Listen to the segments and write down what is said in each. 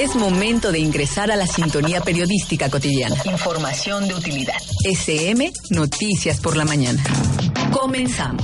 Es momento de ingresar a la sintonía periodística cotidiana. Información de utilidad. SM Noticias por la mañana. Comenzamos.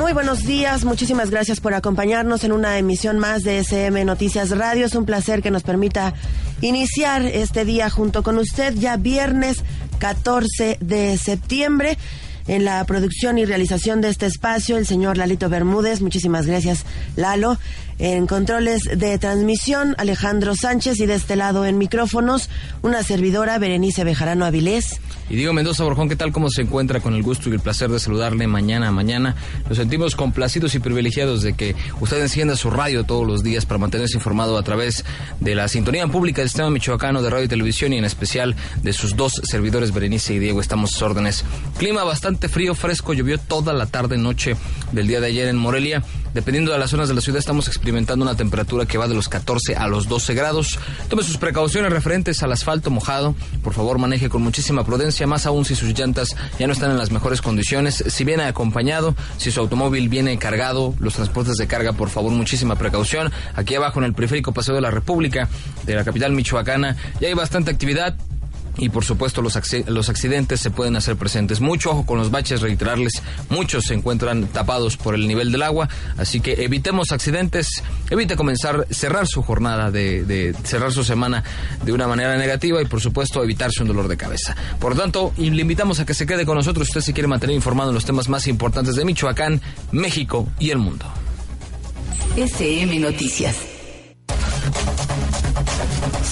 Muy buenos días. Muchísimas gracias por acompañarnos en una emisión más de SM Noticias Radio. Es un placer que nos permita iniciar este día junto con usted, ya viernes 14 de septiembre. En la producción y realización de este espacio, el señor Lalito Bermúdez. Muchísimas gracias, Lalo. En controles de transmisión, Alejandro Sánchez. Y de este lado, en micrófonos, una servidora, Berenice Bejarano Avilés. Y Diego Mendoza Borjón, ¿qué tal? ¿Cómo se encuentra? Con el gusto y el placer de saludarle mañana a mañana. Nos sentimos complacidos y privilegiados de que usted encienda su radio todos los días para mantenerse informado a través de la sintonía pública del sistema michoacano de radio y televisión y en especial de sus dos servidores, Berenice y Diego. Estamos a sus órdenes. Clima bastante frío, fresco, llovió toda la tarde, noche del día de ayer en Morelia. Dependiendo de las zonas de la ciudad, estamos experimentando una temperatura que va de los 14 a los 12 grados. Tome sus precauciones referentes al asfalto mojado. Por favor, maneje con muchísima prudencia, más aún si sus llantas ya no están en las mejores condiciones. Si viene acompañado, si su automóvil viene cargado, los transportes de carga, por favor, muchísima precaución. Aquí abajo en el periférico Paseo de la República, de la capital michoacana, ya hay bastante actividad y por supuesto los, los accidentes se pueden hacer presentes. Mucho ojo con los baches, reiterarles, muchos se encuentran tapados por el nivel del agua, así que evitemos accidentes, evite comenzar, cerrar su jornada, de, de cerrar su semana de una manera negativa y por supuesto evitarse un dolor de cabeza. Por lo tanto, le invitamos a que se quede con nosotros usted se quiere mantener informado en los temas más importantes de Michoacán, México y el mundo. SM Noticias.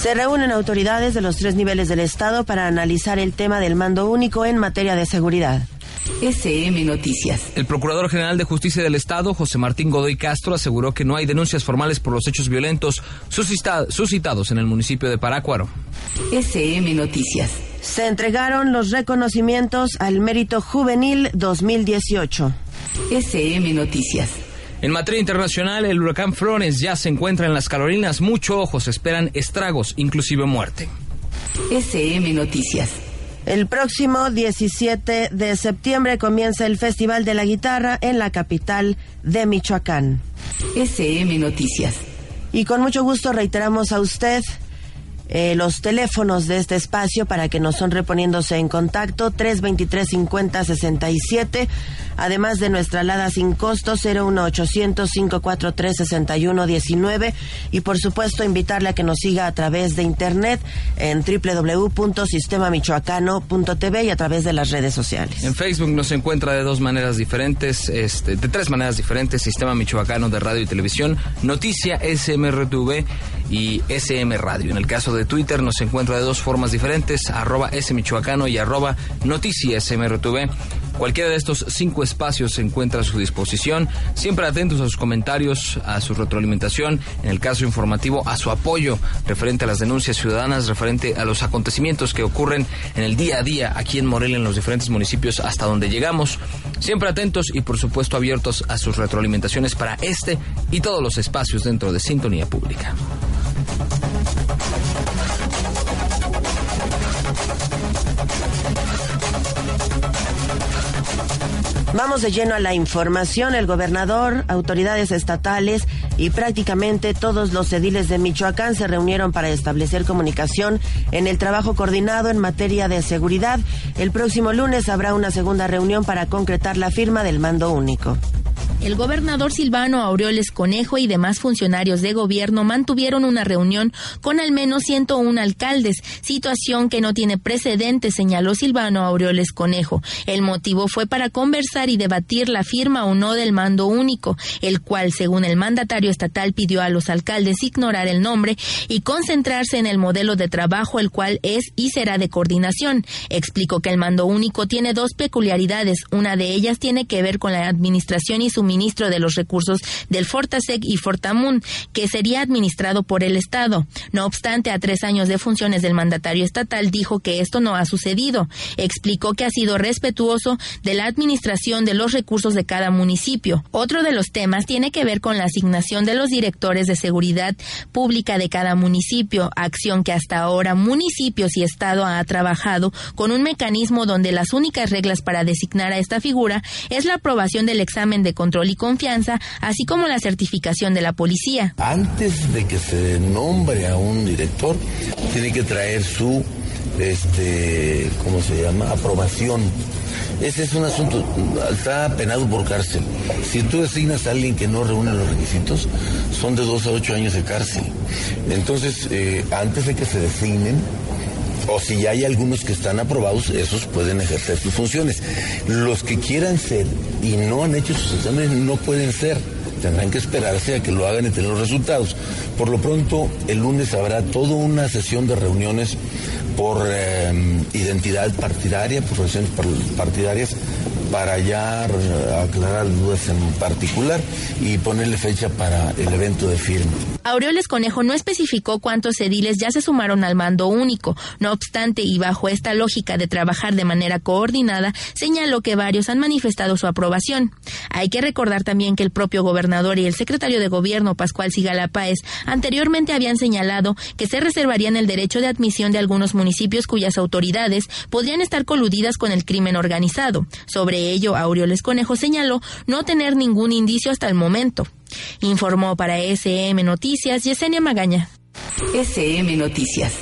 Se reúnen autoridades de los tres niveles del Estado para analizar el tema del mando único en materia de seguridad. SM Noticias. El Procurador General de Justicia del Estado, José Martín Godoy Castro, aseguró que no hay denuncias formales por los hechos violentos suscitados en el municipio de Parácuaro. SM Noticias. Se entregaron los reconocimientos al Mérito Juvenil 2018. SM Noticias. En materia internacional, el huracán Flores ya se encuentra en las Carolinas. Mucho ojos esperan estragos, inclusive muerte. SM Noticias. El próximo 17 de septiembre comienza el Festival de la Guitarra en la capital de Michoacán. SM Noticias. Y con mucho gusto reiteramos a usted eh, los teléfonos de este espacio para que nos son reponiéndose en contacto 323 50 67 además de nuestra alada sin costo 01800 543 61 19 y por supuesto invitarle a que nos siga a través de internet en www.sistemamichoacano.tv y a través de las redes sociales. En Facebook nos encuentra de dos maneras diferentes, este, de tres maneras diferentes, Sistema Michoacano de Radio y Televisión, Noticia SMRTV y SM Radio. En el caso de Twitter nos encuentra de dos formas diferentes, arroba smichoacano y arroba noticia smrtv. Cualquiera de estos cinco espacios se encuentra a su disposición, siempre atentos a sus comentarios, a su retroalimentación, en el caso informativo, a su apoyo referente a las denuncias ciudadanas, referente a los acontecimientos que ocurren en el día a día aquí en Morelia, en los diferentes municipios hasta donde llegamos. Siempre atentos y por supuesto abiertos a sus retroalimentaciones para este y todos los espacios dentro de Sintonía Pública. Vamos de lleno a la información. El gobernador, autoridades estatales y prácticamente todos los ediles de Michoacán se reunieron para establecer comunicación en el trabajo coordinado en materia de seguridad. El próximo lunes habrá una segunda reunión para concretar la firma del mando único. El gobernador Silvano Aureoles Conejo y demás funcionarios de gobierno mantuvieron una reunión con al menos 101 alcaldes, situación que no tiene precedentes, señaló Silvano Aureoles Conejo. El motivo fue para conversar y debatir la firma o no del mando único, el cual, según el mandatario estatal, pidió a los alcaldes ignorar el nombre y concentrarse en el modelo de trabajo, el cual es y será de coordinación. Explicó que el mando único tiene dos peculiaridades. Una de ellas tiene que ver con la administración y suministro de los recursos del Fortasec y Fortamun, que sería administrado por el Estado. No obstante, a tres años de funciones del mandatario estatal, dijo que esto no ha sucedido. Explicó que ha sido respetuoso de la administración de los recursos de cada municipio. Otro de los temas tiene que ver con la asignación de los directores de seguridad pública de cada municipio, acción que hasta ahora municipios y Estado ha trabajado con un mecanismo donde las únicas reglas para designar a esta figura es la aprobación del examen de control y confianza, así como la certificación de la policía. Antes de que se nombre a un director, tiene que traer su, este, ¿cómo se llama? Aprobación. Ese es un asunto, está penado por cárcel. Si tú designas a alguien que no reúne los requisitos, son de dos a ocho años de cárcel. Entonces, eh, antes de que se designen, o si ya hay algunos que están aprobados, esos pueden ejercer sus funciones. Los que quieran ser y no han hecho sus exámenes no pueden ser. Tendrán que esperarse a que lo hagan y tener los resultados. Por lo pronto, el lunes habrá toda una sesión de reuniones por eh, identidad partidaria, por relaciones partidarias, para ya aclarar dudas en particular y ponerle fecha para el evento de firma. Aureoles Conejo no especificó cuántos ediles ya se sumaron al mando único. No obstante, y bajo esta lógica de trabajar de manera coordinada, señaló que varios han manifestado su aprobación. Hay que recordar también que el propio gobernador y el secretario de gobierno, Pascual Sigala Páez, anteriormente habían señalado que se reservarían el derecho de admisión de algunos municipios cuyas autoridades podrían estar coludidas con el crimen organizado. Sobre ello, Aureoles Conejo señaló no tener ningún indicio hasta el momento. Informó para SM Noticias Yesenia Magaña. SM Noticias.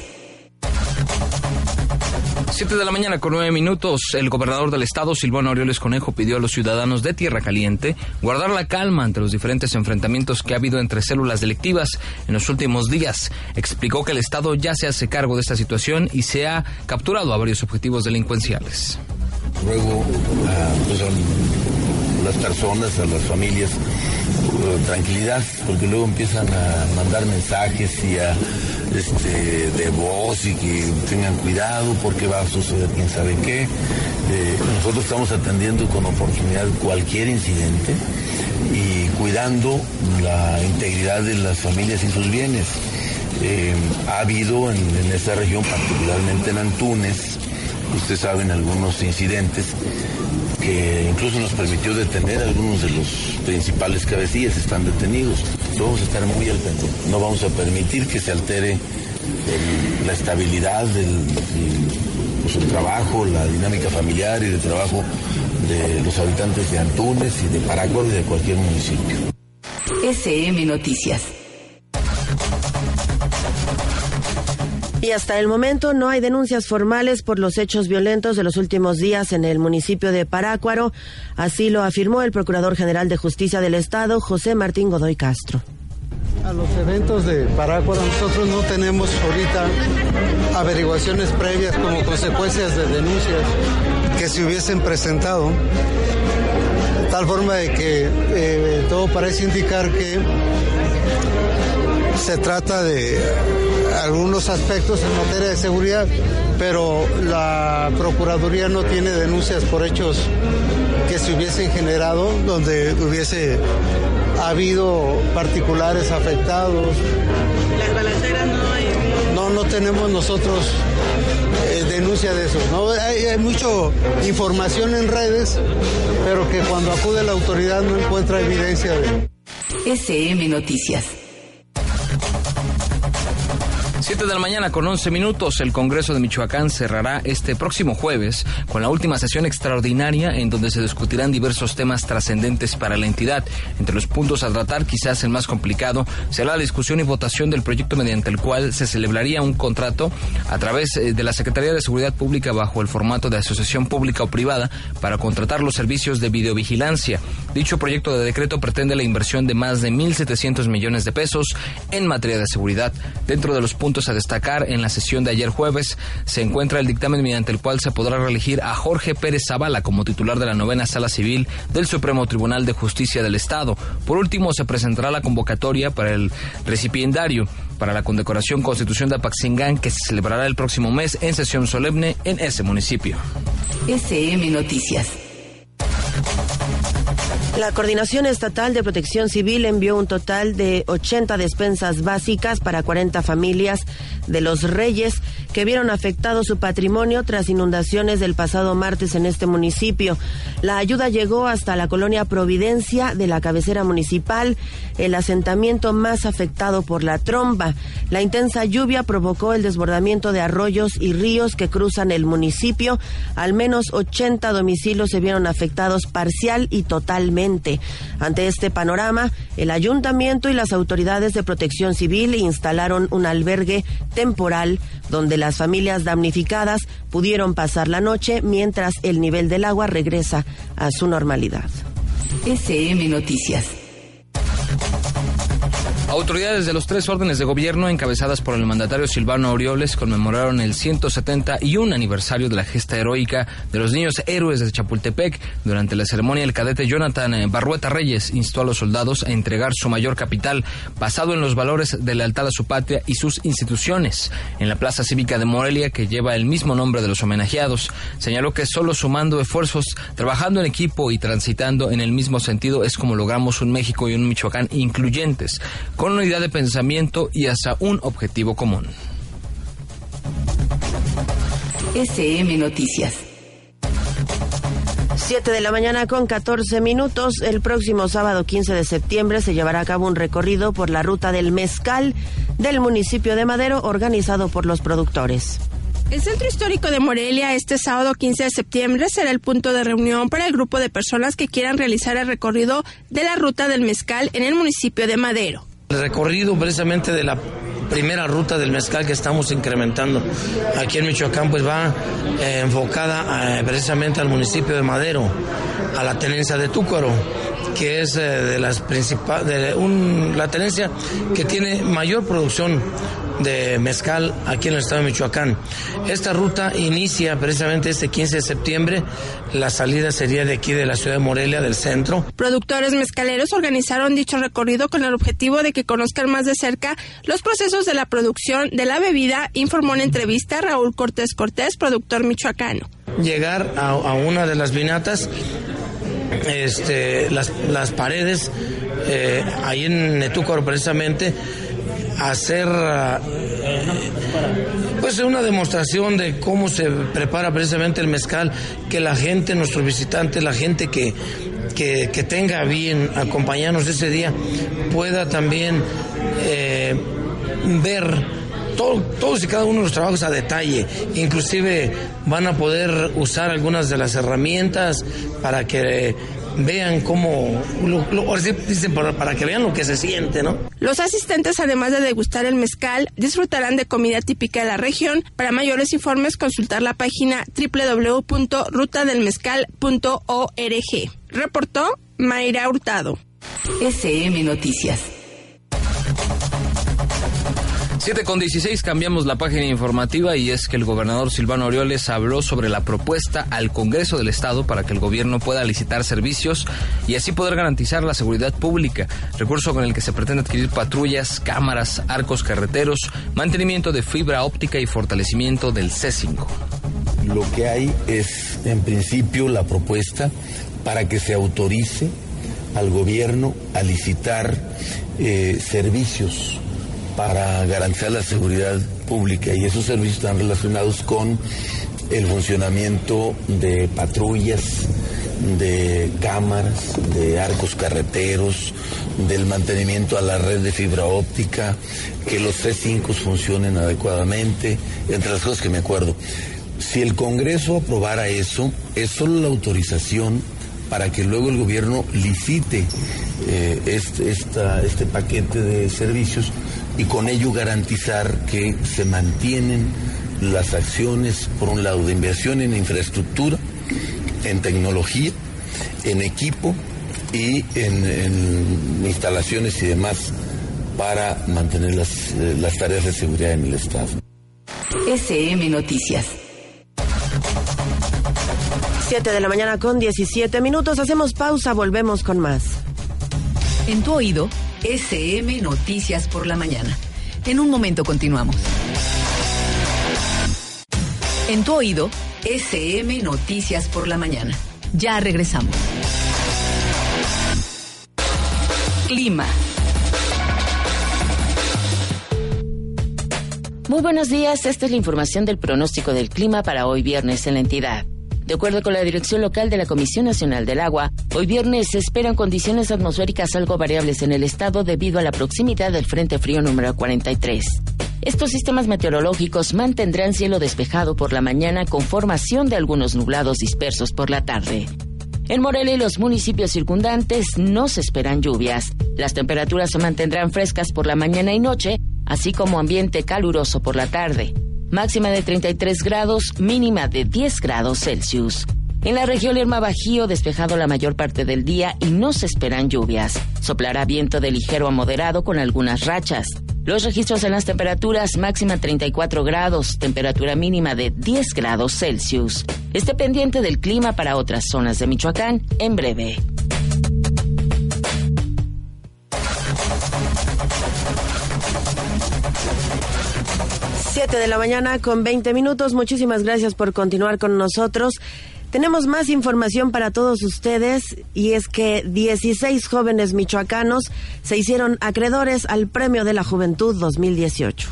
7 de la mañana con 9 minutos, el gobernador del estado, Silvano Aureoles Conejo, pidió a los ciudadanos de Tierra Caliente guardar la calma ante los diferentes enfrentamientos que ha habido entre células delictivas en los últimos días. Explicó que el estado ya se hace cargo de esta situación y se ha capturado a varios objetivos delincuenciales. Luego, ah, pues, las personas, a las familias, uh, tranquilidad, porque luego empiezan a mandar mensajes y a este, de voz y que tengan cuidado porque va a suceder quién sabe qué. Eh, nosotros estamos atendiendo con oportunidad cualquier incidente y cuidando la integridad de las familias y sus bienes. Eh, ha habido en, en esta región, particularmente en Antunes, ustedes saben algunos incidentes que incluso nos permitió detener a algunos de los principales cabecillas, están detenidos. Vamos a estar muy al. No vamos a permitir que se altere la estabilidad del, pues, trabajo, la dinámica familiar y de trabajo de los habitantes de Antunes y de Paraguay y de cualquier municipio. SM Noticias. Y hasta el momento no hay denuncias formales por los hechos violentos de los últimos días en el municipio de Parácuaro. Así lo afirmó el Procurador General de Justicia del Estado, José Martín Godoy Castro. A los eventos de Parácuaro nosotros no tenemos ahorita averiguaciones previas como consecuencias de denuncias que se hubiesen presentado. Tal forma de que eh, todo parece indicar que se trata de algunos aspectos en materia de seguridad, pero la Procuraduría no tiene denuncias por hechos que se hubiesen generado donde hubiese habido particulares afectados. ¿Las balaceras no hay? No, no tenemos nosotros eh, denuncia de eso. ¿no? Hay, hay mucha información en redes, pero que cuando acude la autoridad no encuentra evidencia de... SM Noticias. 7 de la mañana con 11 minutos, el Congreso de Michoacán cerrará este próximo jueves con la última sesión extraordinaria en donde se discutirán diversos temas trascendentes para la entidad. Entre los puntos a tratar, quizás el más complicado, será la discusión y votación del proyecto mediante el cual se celebraría un contrato a través eh, de la Secretaría de Seguridad Pública bajo el formato de asociación pública o privada para contratar los servicios de videovigilancia. Dicho proyecto de decreto pretende la inversión de más de 1.700 millones de pesos en materia de seguridad. Dentro de los puntos a destacar en la sesión de ayer jueves se encuentra el dictamen mediante el cual se podrá reelegir a Jorge Pérez Zavala como titular de la novena sala civil del Supremo Tribunal de Justicia del Estado. Por último, se presentará la convocatoria para el recipiendario para la condecoración Constitución de Apaxingán que se celebrará el próximo mes en sesión solemne en ese municipio. SM Noticias. La Coordinación Estatal de Protección Civil envió un total de 80 despensas básicas para 40 familias de los Reyes que vieron afectado su patrimonio tras inundaciones del pasado martes en este municipio. La ayuda llegó hasta la colonia Providencia de la cabecera municipal, el asentamiento más afectado por la tromba. La intensa lluvia provocó el desbordamiento de arroyos y ríos que cruzan el municipio. Al menos 80 domicilios se vieron afectados parcial y totalmente. Ante este panorama, el ayuntamiento y las autoridades de protección civil instalaron un albergue temporal donde las familias damnificadas pudieron pasar la noche mientras el nivel del agua regresa a su normalidad. SM Noticias. Autoridades de los tres órdenes de gobierno, encabezadas por el mandatario Silvano Aureoles, conmemoraron el 171 aniversario de la gesta heroica de los niños héroes de Chapultepec. Durante la ceremonia, el cadete Jonathan Barrueta Reyes instó a los soldados a entregar su mayor capital, basado en los valores de lealtad a su patria y sus instituciones. En la Plaza Cívica de Morelia, que lleva el mismo nombre de los homenajeados, señaló que solo sumando esfuerzos, trabajando en equipo y transitando en el mismo sentido es como logramos un México y un Michoacán incluyentes unidad de pensamiento y hacia un objetivo común. SM Noticias. 7 de la mañana con 14 minutos. El próximo sábado 15 de septiembre se llevará a cabo un recorrido por la ruta del mezcal del municipio de Madero organizado por los productores. El Centro Histórico de Morelia este sábado 15 de septiembre será el punto de reunión para el grupo de personas que quieran realizar el recorrido de la ruta del mezcal en el municipio de Madero. El recorrido precisamente de la primera ruta del mezcal que estamos incrementando aquí en Michoacán pues va eh, enfocada eh, precisamente al municipio de Madero, a la tenencia de Túcaro, que es eh, de las principales, la tenencia que tiene mayor producción de mezcal aquí en el estado de Michoacán. Esta ruta inicia precisamente este 15 de septiembre. La salida sería de aquí de la ciudad de Morelia, del centro. Productores mezcaleros organizaron dicho recorrido con el objetivo de que conozcan más de cerca los procesos de la producción de la bebida, informó en entrevista Raúl Cortés Cortés, productor michoacano. Llegar a, a una de las vinatas este, las, las paredes, eh, ahí en Netúcaro precisamente, hacer pues una demostración de cómo se prepara precisamente el mezcal, que la gente, nuestros visitantes, la gente que, que, que tenga bien acompañarnos ese día, pueda también eh, ver todo, todos y cada uno de los trabajos a detalle. Inclusive van a poder usar algunas de las herramientas para que vean cómo, lo, lo, dicen para, para, que vean lo que se siente, ¿no? Los asistentes, además de degustar el mezcal, disfrutarán de comida típica de la región. Para mayores informes, consultar la página www.rutadelmezcal.org. Reportó Mayra Hurtado. SM Noticias. 7 con 16 cambiamos la página informativa y es que el gobernador Silvano Orioles habló sobre la propuesta al Congreso del Estado para que el gobierno pueda licitar servicios y así poder garantizar la seguridad pública, recurso con el que se pretende adquirir patrullas, cámaras, arcos carreteros, mantenimiento de fibra óptica y fortalecimiento del C5. Lo que hay es, en principio, la propuesta para que se autorice al gobierno a licitar eh, servicios para garantizar la seguridad pública y esos servicios están relacionados con el funcionamiento de patrullas, de cámaras, de arcos carreteros, del mantenimiento a la red de fibra óptica, que los C5 funcionen adecuadamente, entre las cosas que me acuerdo. Si el Congreso aprobara eso, es solo la autorización para que luego el gobierno licite eh, este, este paquete de servicios y con ello garantizar que se mantienen las acciones, por un lado, de inversión en infraestructura, en tecnología, en equipo y en, instalaciones y demás para mantener las, eh, las tareas de seguridad en el Estado. SM Noticias. 7 de la mañana con 17 minutos. Hacemos pausa, volvemos con más. En tu oído, SM Noticias por la mañana. En un momento continuamos. En tu oído, SM Noticias por la mañana. Ya regresamos. Clima. Muy buenos días, esta es la información del pronóstico del clima para hoy viernes en la entidad. De acuerdo con la dirección local de la Comisión Nacional del Agua, hoy viernes se esperan condiciones atmosféricas algo variables en el estado debido a la proximidad del Frente Frío número 43. Estos sistemas meteorológicos mantendrán cielo despejado por la mañana con formación de algunos nublados dispersos por la tarde. En Morelia y los municipios circundantes no se esperan lluvias. Las temperaturas se mantendrán frescas por la mañana y noche, así como ambiente caluroso por la tarde máxima de 33 grados, mínima de 10 grados Celsius. En la región Lerma Bajío despejado la mayor parte del día y no se esperan lluvias. Soplará viento de ligero a moderado con algunas rachas. Los registros en las temperaturas máxima 34 grados, temperatura mínima de 10 grados Celsius. Esté pendiente del clima para otras zonas de Michoacán en breve. 7 de la mañana con 20 minutos. Muchísimas gracias por continuar con nosotros. Tenemos más información para todos ustedes y es que 16 jóvenes michoacanos se hicieron acreedores al Premio de la Juventud 2018.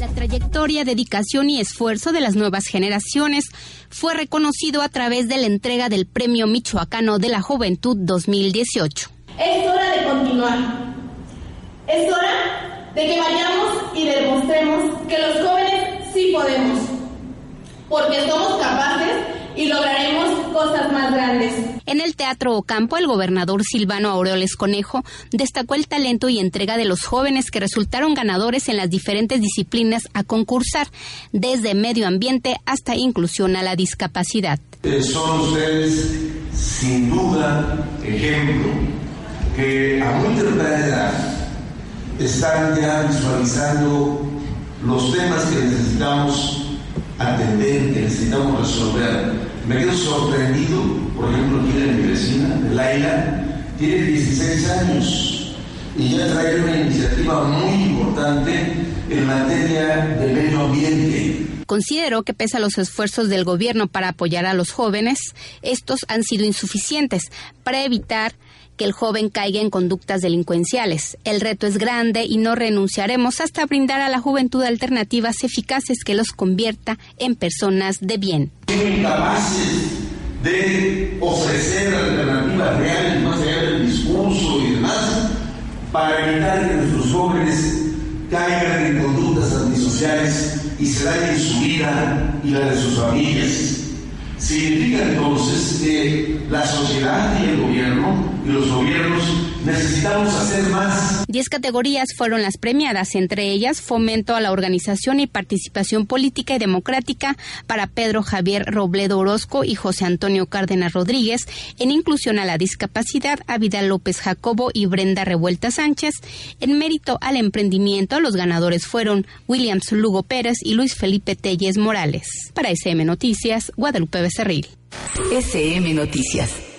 La trayectoria, dedicación y esfuerzo de las nuevas generaciones fue reconocido a través de la entrega del Premio Michoacano de la Juventud 2018. Es hora de continuar. Es hora de que vayamos y demostremos que los jóvenes sí podemos, porque somos capaces y lograremos cosas más grandes. En el Teatro Ocampo, el gobernador Silvano Aureoles Conejo destacó el talento y entrega de los jóvenes que resultaron ganadores en las diferentes disciplinas a concursar, desde medio ambiente hasta inclusión a la discapacidad. Eh, son ustedes, sin duda, ejemplo que a muy temprana edad están ya visualizando los temas que necesitamos atender, que necesitamos resolver. Me quedo sorprendido, por ejemplo, de mi vecina, Laila, tiene 16 años y ya trae una iniciativa muy importante en materia de medio ambiente. Considero que pese a los esfuerzos del gobierno para apoyar a los jóvenes, estos han sido insuficientes para evitar que el joven caiga en conductas delincuenciales. El reto es grande y no renunciaremos hasta brindar a la juventud alternativas eficaces que los convierta en personas de bien. Incapaces de ofrecer alternativas reales más allá del discurso y demás para evitar que nuestros jóvenes caigan en conductas antisociales y se dañen su vida y la de sus familias. Significa entonces que la sociedad y el gobierno los gobiernos necesitamos hacer más. Diez categorías fueron las premiadas, entre ellas fomento a la organización y participación política y democrática para Pedro Javier Robledo Orozco y José Antonio Cárdenas Rodríguez, en inclusión a la discapacidad a Vidal López Jacobo y Brenda Revuelta Sánchez, en mérito al emprendimiento los ganadores fueron Williams Lugo Pérez y Luis Felipe Telles Morales. Para SM Noticias, Guadalupe Becerril. SM Noticias.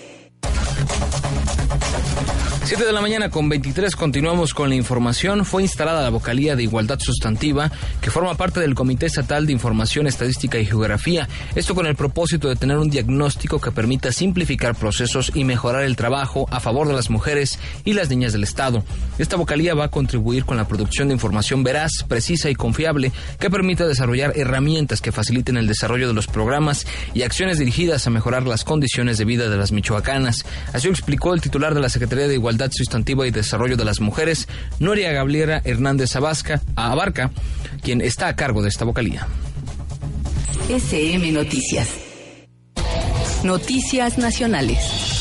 7 de la mañana con 23 continuamos con la información. Fue instalada la vocalía de Igualdad Sustantiva que forma parte del Comité Estatal de Información, Estadística y Geografía. Esto con el propósito de tener un diagnóstico que permita simplificar procesos y mejorar el trabajo a favor de las mujeres y las niñas del Estado. Esta vocalía va a contribuir con la producción de información veraz, precisa y confiable que permita desarrollar herramientas que faciliten el desarrollo de los programas y acciones dirigidas a mejorar las condiciones de vida de las michoacanas. Así lo explicó el titular de la Secretaría de Igualdad Sustantiva y Desarrollo de las Mujeres, Noria Gabriela Hernández Abasca, Abarca, quien está a cargo de esta vocalía. SM Noticias. Noticias Nacionales.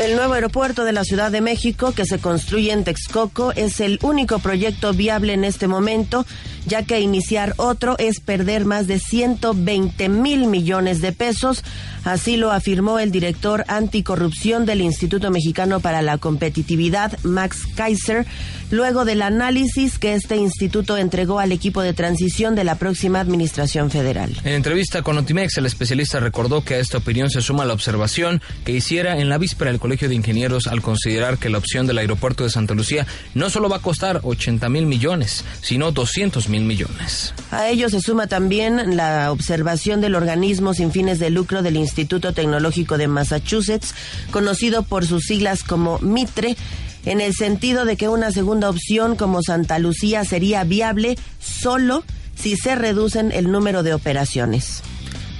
El nuevo aeropuerto de la Ciudad de México que se construye en Texcoco es el único proyecto viable en este momento ya que iniciar otro es perder más de 120 mil millones de pesos. Así lo afirmó el director anticorrupción del Instituto Mexicano para la Competitividad, Max Kaiser, luego del análisis que este instituto entregó al equipo de transición de la próxima administración federal. En entrevista con Otimex, el especialista recordó que a esta opinión se suma la observación que hiciera en la víspera el Colegio de Ingenieros al considerar que la opción del aeropuerto de Santa Lucía no solo va a costar 80 mil millones, sino 200 mil millones. A ello se suma también la observación del organismo sin fines de lucro del Instituto Tecnológico de Massachusetts, conocido por sus siglas como MITRE, en el sentido de que una segunda opción como Santa Lucía sería viable solo si se reducen el número de operaciones.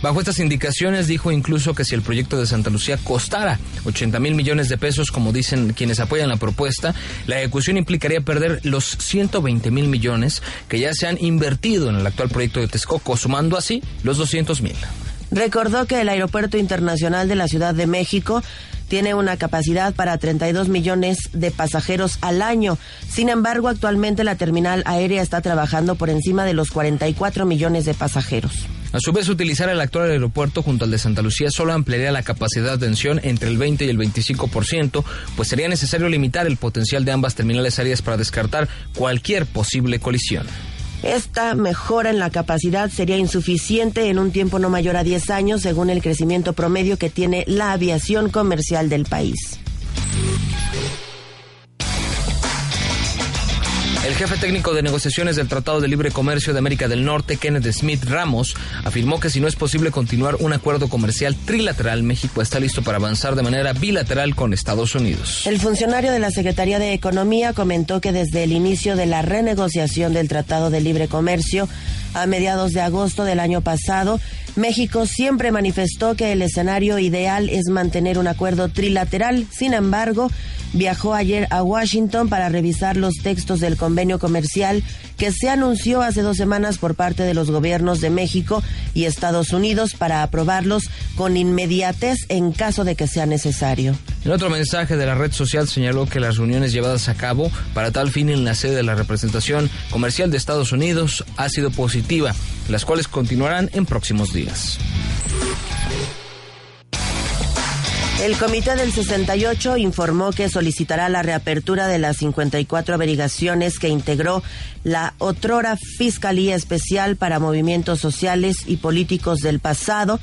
Bajo estas indicaciones dijo incluso que si el proyecto de Santa Lucía costara 80 mil millones de pesos, como dicen quienes apoyan la propuesta, la ejecución implicaría perder los 120 mil millones que ya se han invertido en el actual proyecto de Texcoco, sumando así los 200 mil. Recordó que el Aeropuerto Internacional de la Ciudad de México tiene una capacidad para 32 millones de pasajeros al año. Sin embargo, actualmente la terminal aérea está trabajando por encima de los 44 millones de pasajeros. A su vez, utilizar el actual aeropuerto junto al de Santa Lucía solo ampliaría la capacidad de atención entre el 20 y el 25%, pues sería necesario limitar el potencial de ambas terminales aéreas para descartar cualquier posible colisión. Esta mejora en la capacidad sería insuficiente en un tiempo no mayor a 10 años, según el crecimiento promedio que tiene la aviación comercial del país. Jefe técnico de negociaciones del Tratado de Libre Comercio de América del Norte, Kenneth Smith Ramos, afirmó que si no es posible continuar un acuerdo comercial trilateral, México está listo para avanzar de manera bilateral con Estados Unidos. El funcionario de la Secretaría de Economía comentó que desde el inicio de la renegociación del Tratado de Libre Comercio, a mediados de agosto del año pasado, México siempre manifestó que el escenario ideal es mantener un acuerdo trilateral. Sin embargo, viajó ayer a Washington para revisar los textos del convenio comercial que se anunció hace dos semanas por parte de los gobiernos de México y Estados Unidos para aprobarlos con inmediatez en caso de que sea necesario. En otro mensaje de la red social señaló que las reuniones llevadas a cabo para tal fin en la sede de la representación comercial de Estados Unidos ha sido positiva, las cuales continuarán en próximos días. El Comité del 68 informó que solicitará la reapertura de las 54 averiguaciones que integró la otrora Fiscalía Especial para Movimientos Sociales y Políticos del pasado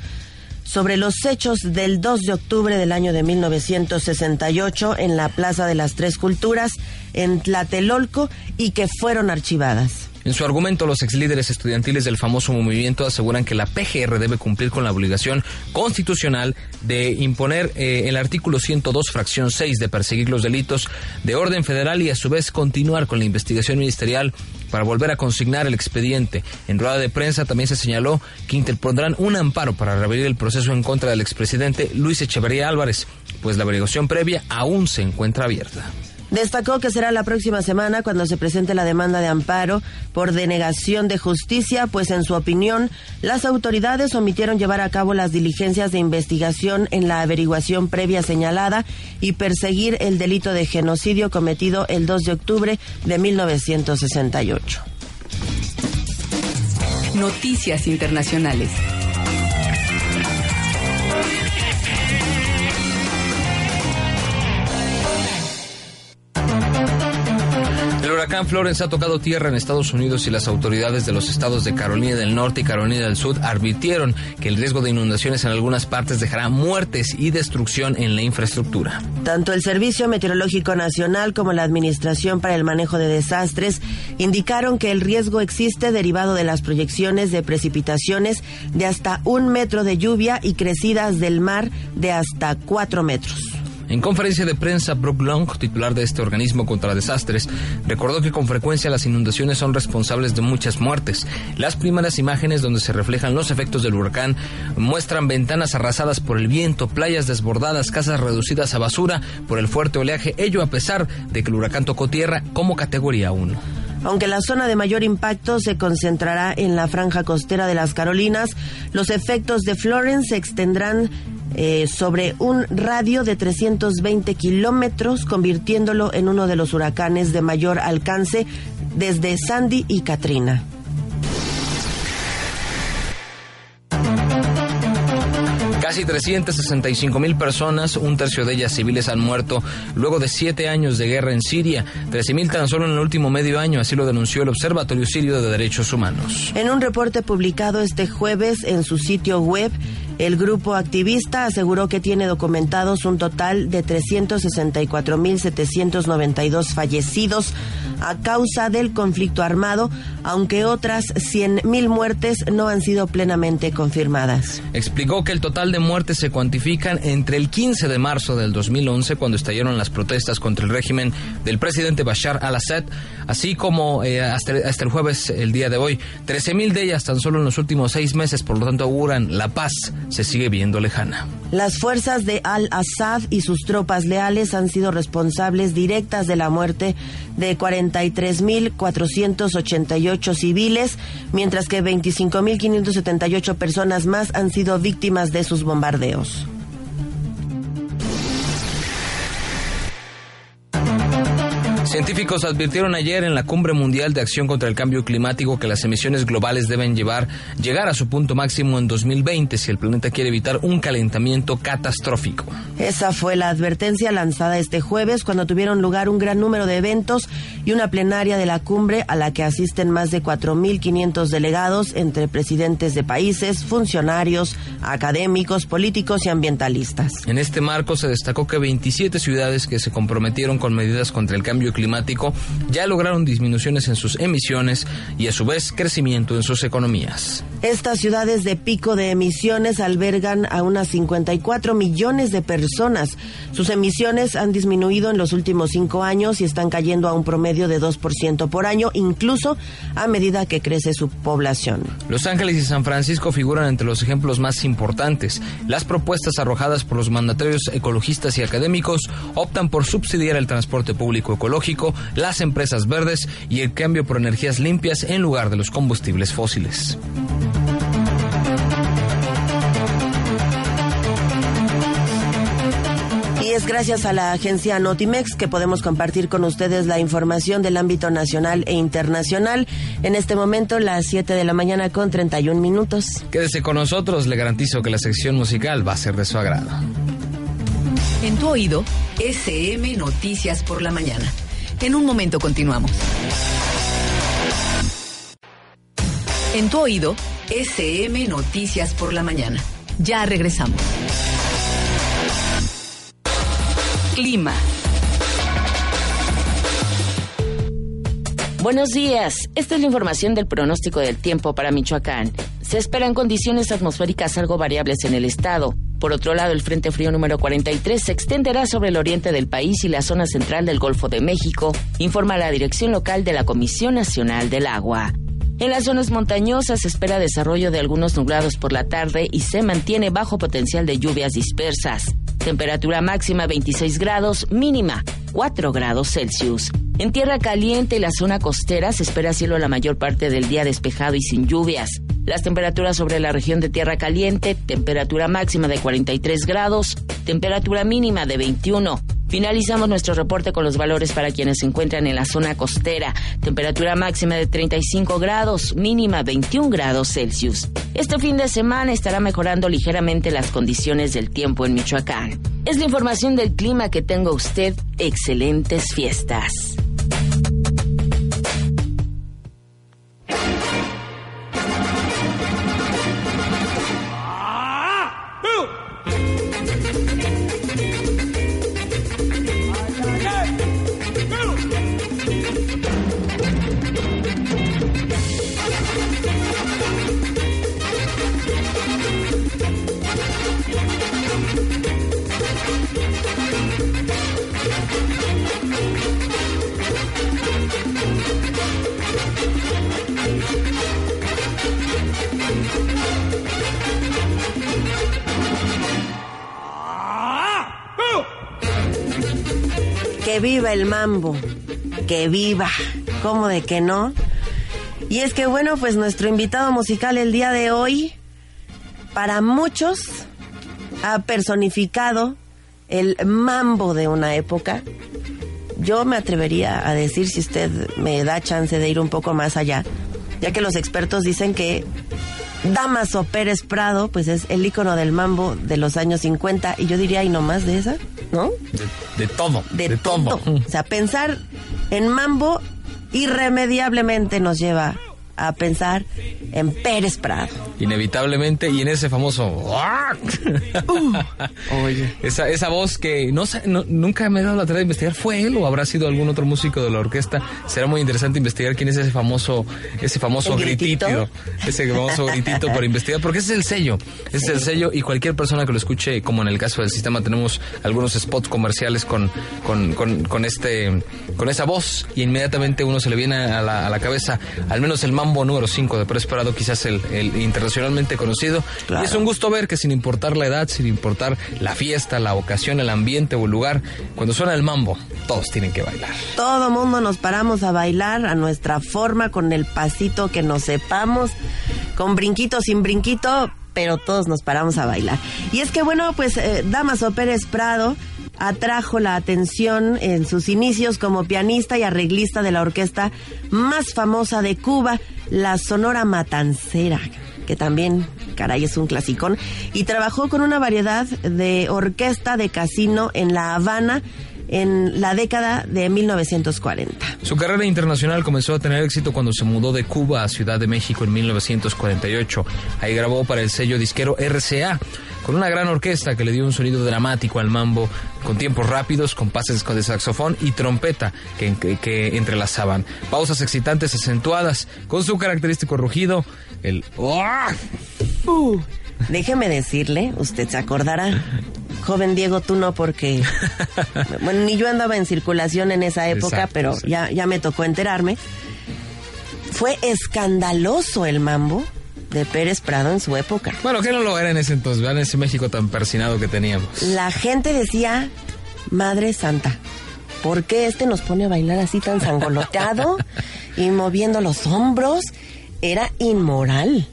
sobre los hechos del 2 de octubre del año de 1968 en la Plaza de las Tres Culturas en Tlatelolco y que fueron archivadas. En su argumento, los exlíderes estudiantiles del famoso movimiento aseguran que la PGR debe cumplir con la obligación constitucional de imponer eh, el artículo 102, fracción 6, de perseguir los delitos de orden federal y a su vez continuar con la investigación ministerial para volver a consignar el expediente. En rueda de prensa también se señaló que interpondrán un amparo para reabrir el proceso en contra del expresidente Luis Echeverría Álvarez, pues la averiguación previa aún se encuentra abierta. Destacó que será la próxima semana cuando se presente la demanda de amparo por denegación de justicia, pues en su opinión las autoridades omitieron llevar a cabo las diligencias de investigación en la averiguación previa señalada y perseguir el delito de genocidio cometido el 2 de octubre de 1968. Noticias Internacionales. Huracán Florence ha tocado tierra en Estados Unidos y las autoridades de los estados de Carolina del Norte y Carolina del Sur advirtieron que el riesgo de inundaciones en algunas partes dejará muertes y destrucción en la infraestructura. Tanto el Servicio Meteorológico Nacional como la Administración para el Manejo de Desastres indicaron que el riesgo existe derivado de las proyecciones de precipitaciones de hasta un metro de lluvia y crecidas del mar de hasta cuatro metros. En conferencia de prensa, Brooke Long, titular de este organismo contra desastres, recordó que con frecuencia las inundaciones son responsables de muchas muertes. Las primeras imágenes donde se reflejan los efectos del huracán muestran ventanas arrasadas por el viento, playas desbordadas, casas reducidas a basura por el fuerte oleaje, ello a pesar de que el huracán tocó tierra como categoría 1. Aunque la zona de mayor impacto se concentrará en la franja costera de las Carolinas, los efectos de Florence se extendrán eh, sobre un radio de 320 kilómetros, convirtiéndolo en uno de los huracanes de mayor alcance desde Sandy y Katrina. Casi 365 mil personas, un tercio de ellas civiles, han muerto luego de siete años de guerra en Siria, 13 mil tan solo en el último medio año, así lo denunció el Observatorio Sirio de Derechos Humanos. En un reporte publicado este jueves en su sitio web, el grupo activista aseguró que tiene documentados un total de 364.792 fallecidos a causa del conflicto armado, aunque otras 100.000 muertes no han sido plenamente confirmadas. Explicó que el total de muertes se cuantifican entre el 15 de marzo del 2011, cuando estallaron las protestas contra el régimen del presidente Bashar al-Assad, así como eh, hasta, hasta, el jueves, el día de hoy. 13.000 de ellas tan solo en los últimos seis meses, por lo tanto auguran la paz se sigue viendo lejana. Las fuerzas de al-Assad y sus tropas leales han sido responsables directas de la muerte de 43.488 civiles, mientras que 25.578 personas más han sido víctimas de sus bombardeos. Científicos advirtieron ayer en la Cumbre Mundial de Acción contra el Cambio Climático que las emisiones globales deben llevar, llegar a su punto máximo en 2020 si el planeta quiere evitar un calentamiento catastrófico. Esa fue la advertencia lanzada este jueves cuando tuvieron lugar un gran número de eventos y una plenaria de la cumbre a la que asisten más de 4.500 delegados entre presidentes de países, funcionarios, académicos, políticos y ambientalistas. En este marco se destacó que 27 ciudades que se comprometieron con medidas contra el cambio climático climático ya lograron disminuciones en sus emisiones y a su vez crecimiento en sus economías. Estas ciudades de pico de emisiones albergan a unas 54 millones de personas. Sus emisiones han disminuido en los últimos cinco años y están cayendo a un promedio de 2% por año, incluso a medida que crece su población. Los Ángeles y San Francisco figuran entre los ejemplos más importantes. Las propuestas arrojadas por los mandatarios ecologistas y académicos optan por subsidiar el transporte público ecológico las empresas verdes y el cambio por energías limpias en lugar de los combustibles fósiles. Y es gracias a la agencia Notimex que podemos compartir con ustedes la información del ámbito nacional e internacional. En este momento, las 7 de la mañana con 31 minutos. Quédese con nosotros, le garantizo que la sección musical va a ser de su agrado. En tu oído, SM Noticias por la mañana. En un momento continuamos. En tu oído, SM Noticias por la mañana. Ya regresamos. Clima. Buenos días. Esta es la información del pronóstico del tiempo para Michoacán. Se esperan condiciones atmosféricas algo variables en el estado. Por otro lado, el Frente Frío número 43 se extenderá sobre el oriente del país y la zona central del Golfo de México, informa la dirección local de la Comisión Nacional del Agua. En las zonas montañosas se espera desarrollo de algunos nublados por la tarde y se mantiene bajo potencial de lluvias dispersas. Temperatura máxima 26 grados, mínima 4 grados Celsius. En tierra caliente y la zona costera se espera cielo la mayor parte del día despejado y sin lluvias. Las temperaturas sobre la región de tierra caliente, temperatura máxima de 43 grados, temperatura mínima de 21. Finalizamos nuestro reporte con los valores para quienes se encuentran en la zona costera. Temperatura máxima de 35 grados, mínima 21 grados Celsius. Este fin de semana estará mejorando ligeramente las condiciones del tiempo en Michoacán. Es la información del clima que tenga usted. Excelentes fiestas. Que viva el mambo, que viva, ¿cómo de que no? Y es que bueno, pues nuestro invitado musical el día de hoy, para muchos, ha personificado el mambo de una época. Yo me atrevería a decir, si usted me da chance de ir un poco más allá, ya que los expertos dicen que Damaso Pérez Prado, pues es el ícono del mambo de los años 50 y yo diría, y no más de esa, ¿no? De, todo. De, todo. O sea, pensar en mambo irremediablemente nos lleva a pensar en Pérez Prado. Inevitablemente, y en ese famoso... Uh, oye. Esa, esa voz que no, sé, nunca me he dado la tarea de investigar, ¿fue él o habrá sido algún otro músico de la orquesta? Será muy interesante investigar quién es ese famoso, ese famoso gritito? ese famoso gritito para investigar, porque ese es el sello, ese es el sello y cualquier persona que lo escuche, como en el caso del sistema tenemos algunos spots comerciales con, con, con, este, con esa voz y inmediatamente uno se le viene a la, a la cabeza, al menos el mambo número 5 de Presperado, quizás el, el internacionalmente conocido. Y es un gusto ver que sin importar la edad, sin importar la fiesta, la ocasión, el ambiente o el lugar, cuando suena el mambo, todos tienen que bailar. Todo mundo nos paramos a bailar a nuestra forma, con el pasito que nos sepamos, con brinquito, sin brinquito, pero todos nos paramos a bailar. Y es que bueno, pues eh, Damaso Pérez Prado atrajo la atención en sus inicios como pianista y arreglista de la orquesta más famosa de Cuba, la Sonora Matancera que también, caray, es un clasicón, y trabajó con una variedad de orquesta de casino en La Habana en la década de 1940. Su carrera internacional comenzó a tener éxito cuando se mudó de Cuba a Ciudad de México en 1948. Ahí grabó para el sello disquero RCA con una gran orquesta que le dio un sonido dramático al mambo, con tiempos rápidos, con pases de saxofón y trompeta que, que, entrelazaban. Pausas excitantes acentuadas, con su característico rugido, el... Uh, déjeme decirle, usted se acordará, joven Diego, tú no, porque... Bueno, ni yo andaba en circulación en esa época, pero Ya, ya me tocó enterarme. Fue escandaloso el mambo de Pérez Prado en su época. Bueno, que no lo era en ese entonces, vean ese México tan persinado que teníamos. La gente decía, Madre Santa, ¿por qué este nos pone a bailar así tan sangoloteado y moviendo los hombros? Era inmoral.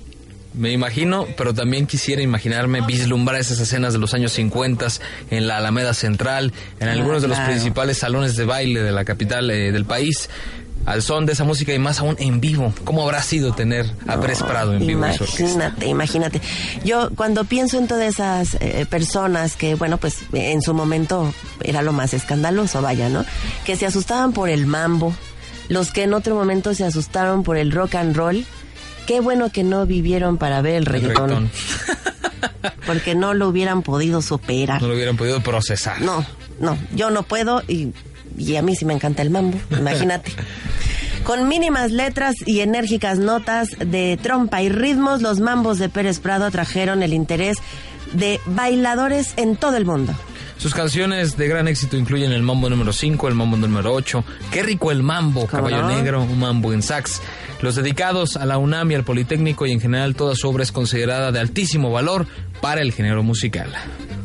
Me imagino, pero también quisiera imaginarme vislumbrar esas escenas de los años 50 en la Alameda Central, en ah, algunos de los principales salones de baile de la capital eh, del país al son de esa música y más aún en vivo. ¿Cómo habrá sido tener a Pérez Prado en vivo? Imagínate, imagínate. Yo cuando pienso en todas esas eh, personas que, bueno, pues en su momento era lo más escandaloso, vaya, ¿no? Que se asustaban por el mambo, los que en otro momento se asustaron por el rock and roll. Qué bueno que no vivieron para ver el reggaetón. Porque no lo hubieran podido superar. No lo hubieran podido procesar. No, no, yo no puedo y y a mí sí me encanta el mambo, imagínate. Con mínimas letras y enérgicas notas de trompa y ritmos, los mambos de Pérez Prado atrajeron el interés de bailadores en todo el mundo. Sus canciones de gran éxito incluyen el mambo número 5, el mambo número 8, Qué rico el mambo, Caballo Negro, un mambo en sax. Los dedicados a la UNAM y al Politécnico y en general toda su obra es considerada de altísimo valor para el género musical.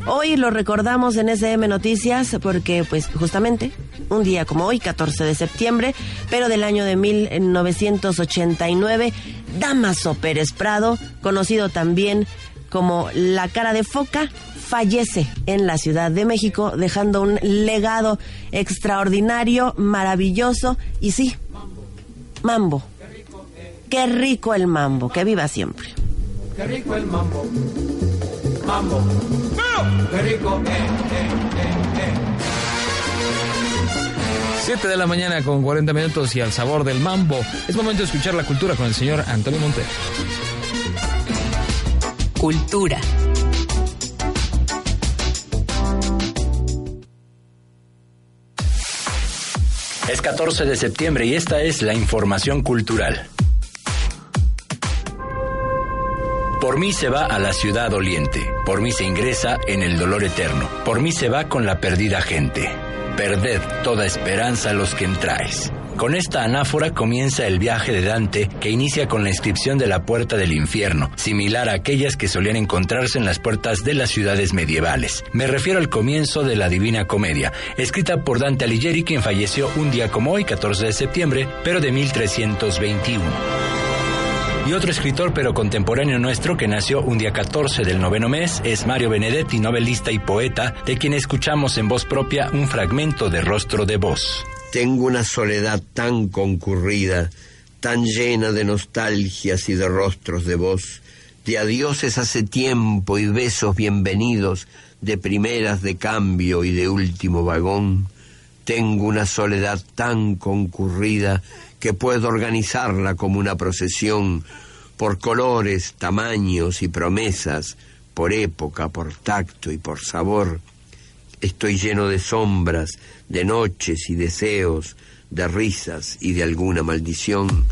Hoy lo recordamos en SM Noticias porque, pues, justamente, un día como hoy, 14 de septiembre, pero del año de 1989, Damaso Pérez Prado, conocido también como La Cara de Foca, fallece en la Ciudad de México, dejando un legado extraordinario, maravilloso y sí, mambo. Qué rico el mambo, que viva siempre. Qué rico el mambo. Mambo. Qué rico. Eh, eh, eh, 7 de la mañana con 40 minutos y al sabor del mambo. Es momento de escuchar la cultura con el señor Antonio Montero. Cultura. Es 14 de septiembre y esta es la información cultural. Por mí se va a la ciudad doliente, por mí se ingresa en el dolor eterno, por mí se va con la perdida gente. Perded toda esperanza los que entráis. Con esta anáfora comienza el viaje de Dante que inicia con la inscripción de la puerta del infierno, similar a aquellas que solían encontrarse en las puertas de las ciudades medievales. Me refiero al comienzo de la Divina Comedia, escrita por Dante Alighieri quien falleció un día como hoy, 14 de septiembre, pero de 1321. Y otro escritor pero contemporáneo nuestro que nació un día 14 del noveno mes es Mario Benedetti, novelista y poeta, de quien escuchamos en voz propia un fragmento de Rostro de Voz. Tengo una soledad tan concurrida, tan llena de nostalgias y de rostros de voz, de adioses hace tiempo y besos bienvenidos, de primeras de cambio y de último vagón, tengo una soledad tan concurrida que puedo organizarla como una procesión por colores, tamaños y promesas, por época, por tacto y por sabor. Estoy lleno de sombras, de noches y deseos, de risas y de alguna maldición.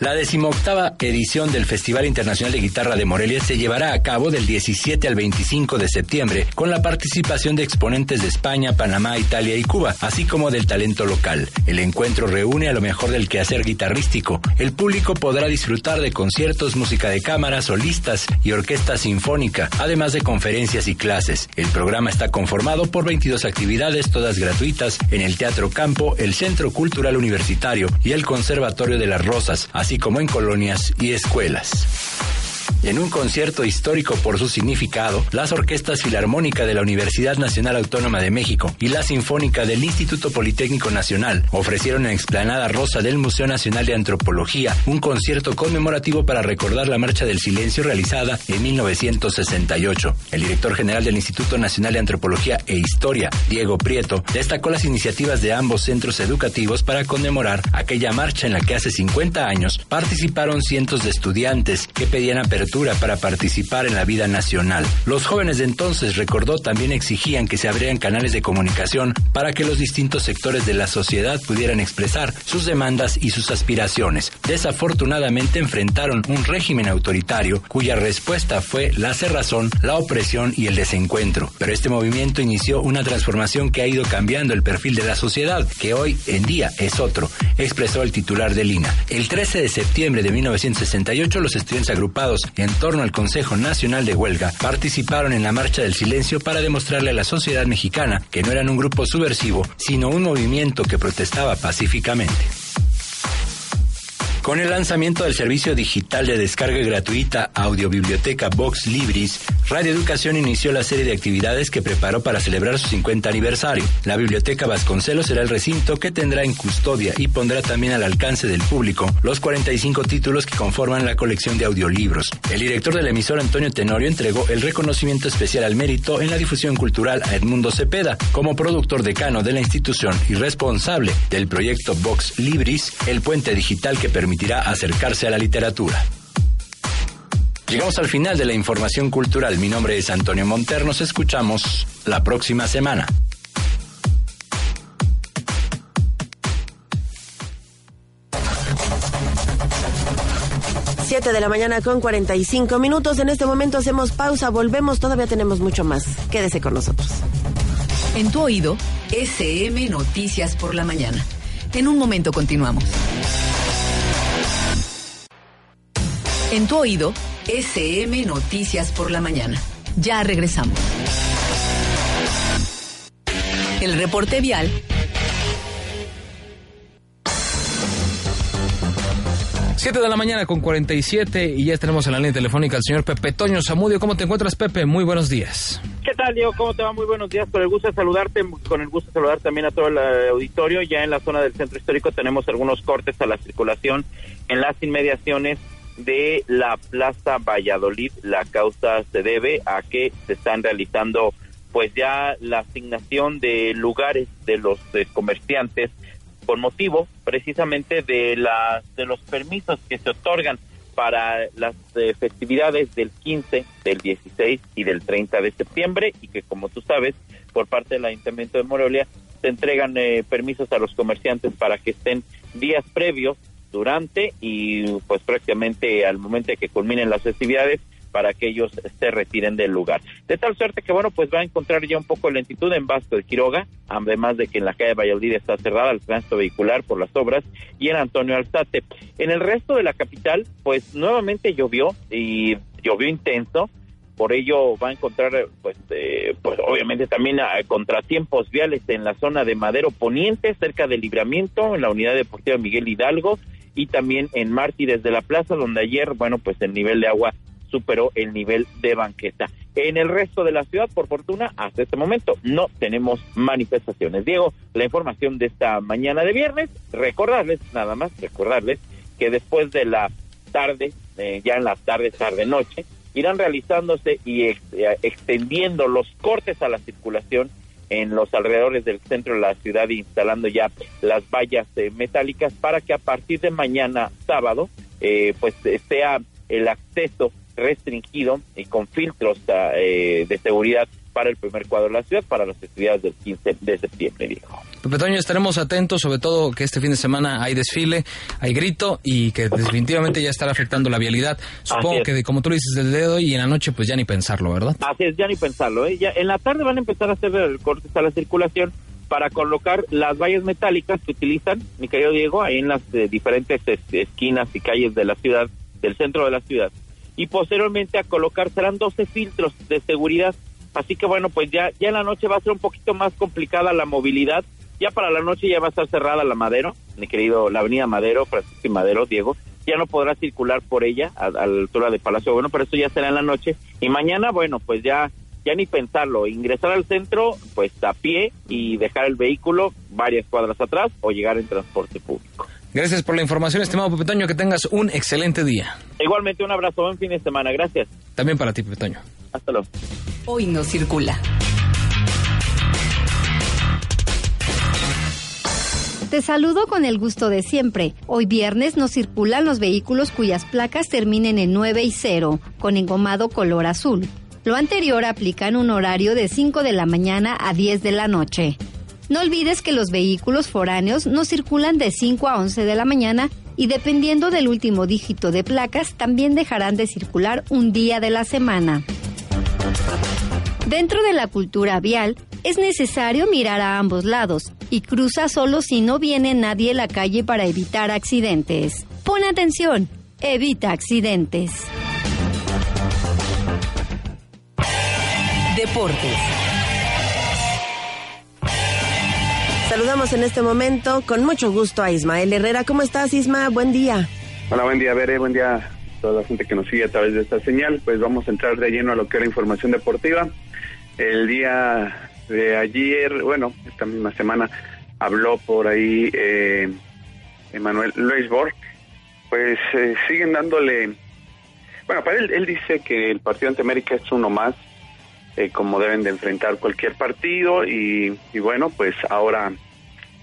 La decimoctava edición del Festival Internacional de Guitarra de Morelia se llevará a cabo del 17 al 25 de septiembre con la participación de exponentes de España, Panamá, Italia y Cuba, así como del talento local. El encuentro reúne a lo mejor del quehacer guitarrístico. El público podrá disfrutar de conciertos, música de cámara, solistas y orquesta sinfónica, además de conferencias y clases. El programa está conformado por 22 actividades, todas gratuitas, en el Teatro Campo, el Centro Cultural Universitario y el Conservatorio de las Rosas, como en colonias y escuelas. En un concierto histórico por su significado, las orquestas filarmónica de la Universidad Nacional Autónoma de México y la Sinfónica del Instituto Politécnico Nacional ofrecieron en Explanada Rosa del Museo Nacional de Antropología un concierto conmemorativo para recordar la Marcha del Silencio realizada en 1968. El director general del Instituto Nacional de Antropología e Historia, Diego Prieto, destacó las iniciativas de ambos centros educativos para conmemorar aquella marcha en la que hace 50 años participaron cientos de estudiantes que pedían apertura para participar en la vida nacional. Los jóvenes de entonces, recordó, también exigían que se abrieran canales de comunicación para que los distintos sectores de la sociedad pudieran expresar sus demandas y sus aspiraciones. Desafortunadamente enfrentaron un régimen autoritario cuya respuesta fue la cerrazón, la opresión y el desencuentro. Pero este movimiento inició una transformación que ha ido cambiando el perfil de la sociedad, que hoy en día es otro, expresó el titular de Lina. El 13 de septiembre de 1968, los estudiantes agrupados en torno al Consejo Nacional de Huelga participaron en la Marcha del Silencio para demostrarle a la sociedad mexicana que no eran un grupo subversivo, sino un movimiento que protestaba pacíficamente. Con el lanzamiento del servicio digital de descarga gratuita Audiobiblioteca Vox Libris, Radio Educación inició la serie de actividades que preparó para celebrar su 50 aniversario. La Biblioteca Vasconcelos será el recinto que tendrá en custodia y pondrá también al alcance del público los 45 títulos que conforman la colección de audiolibros. El director del emisor Antonio Tenorio entregó el reconocimiento especial al mérito en la difusión cultural a Edmundo Cepeda como productor decano de la institución y responsable del proyecto Vox Libris, el puente digital que permite permitirá acercarse a la literatura. Llegamos al final de la información cultural. Mi nombre es Antonio Monter. Nos escuchamos la próxima semana. Siete de la mañana con 45 minutos. En este momento hacemos pausa, volvemos, todavía tenemos mucho más. Quédese con nosotros. En tu oído, SM Noticias por la mañana. En un momento continuamos. En tu oído, SM Noticias por la mañana. Ya regresamos. El reporte vial. Siete de la mañana con 47 y ya tenemos en la línea telefónica al señor Pepe Toño Zamudio. ¿Cómo te encuentras, Pepe? Muy buenos días. ¿Qué tal, Diego? ¿Cómo te va? Muy buenos días. Con el gusto de saludarte, con el gusto de saludar también a todo el auditorio. Ya en la zona del centro histórico tenemos algunos cortes a la circulación en las inmediaciones de la Plaza Valladolid. La causa se debe a que se están realizando pues ya la asignación de lugares de los eh, comerciantes con motivo precisamente de las de los permisos que se otorgan para las eh, festividades del 15, del 16 y del 30 de septiembre y que como tú sabes por parte del Ayuntamiento de Morelia se entregan eh, permisos a los comerciantes para que estén días previos durante y pues prácticamente al momento de que culminen las festividades para que ellos se retiren del lugar. De tal suerte que, bueno, pues va a encontrar ya un poco de lentitud en Vasco de Quiroga, además de que en la calle Valladolid está cerrada el tránsito vehicular por las obras, y en Antonio Alzate. En el resto de la capital, pues nuevamente llovió y llovió intenso, por ello va a encontrar, pues, eh, pues obviamente también a, contratiempos viales en la zona de Madero Poniente, cerca del Libramiento, en la unidad deportiva Miguel Hidalgo, y también en Martí desde la plaza, donde ayer, bueno, pues el nivel de agua superó el nivel de banqueta. En el resto de la ciudad, por fortuna, hasta este momento no tenemos manifestaciones. Diego, la información de esta mañana de viernes, recordarles, nada más recordarles, que después de la tarde eh, ya en las tardes, tarde, noche, irán realizándose y eh, extendiendo los cortes a la circulación en los alrededores del centro de la ciudad instalando ya las vallas eh, metálicas para que a partir de mañana sábado pues sea el acceso restringido y con filtros ah, de seguridad para el primer cuadro de la ciudad, para las festividades del 15 de septiembre, dijo. Pepe Toño, estaremos atentos, sobre todo que este fin de semana hay desfile, hay grito y que definitivamente ya estará afectando la vialidad. Supongo que, como tú dices, desde hoy y en la noche, pues ya ni pensarlo, ¿verdad? Así es, ya ni pensarlo. ¿eh? Ya en la tarde van a empezar a hacer el cortes a la circulación para colocar las vallas metálicas que utilizan, mi querido Diego, ahí en las eh, diferentes este, esquinas y calles de la ciudad, del centro de la ciudad. Y posteriormente a colocar serán 12 filtros de seguridad Así que bueno, pues ya, ya en la noche va a ser un poquito más complicada la movilidad. Ya para la noche ya va a estar cerrada la Madero, mi querido, la avenida Madero, Francisco y Madero, Diego. Ya no podrá circular por ella a, la altura de Palacio Bueno, pero eso ya será en la noche. Y mañana, bueno, pues ya, ya ni pensarlo. Ingresar al centro, pues a pie y dejar el vehículo varias cuadras atrás o llegar en transporte público. Gracias por la información, estimado Pepetoño. Que tengas un excelente día. Igualmente, un abrazo, buen fin de semana. Gracias. También para ti, Pepetoño. Hasta luego. Hoy no circula. Te saludo con el gusto de siempre. Hoy viernes no circulan los vehículos cuyas placas terminen en 9 y 0, con engomado color azul. Lo anterior aplica en un horario de 5 de la mañana a 10 de la noche. No olvides que los vehículos foráneos no circulan de 5 a 11 de la mañana y dependiendo del último dígito de placas también dejarán de circular un día de la semana. Dentro de la cultura vial, es necesario mirar a ambos lados y cruza solo si no viene nadie a la calle para evitar accidentes. Pon atención, evita accidentes. Deportes. Saludamos en este momento con mucho gusto a Ismael Herrera. ¿Cómo estás, Isma? Buen día. Hola, buen día, Bere. Buen día toda la gente que nos sigue a través de esta señal. Pues vamos a entrar de lleno a lo que es la información deportiva. El día de ayer, bueno, esta misma semana, habló por ahí eh, Emanuel Leisborg, pues eh, siguen dándole, bueno, para él, él dice que el partido ante América es uno más, eh, como deben de enfrentar cualquier partido y, y bueno, pues ahora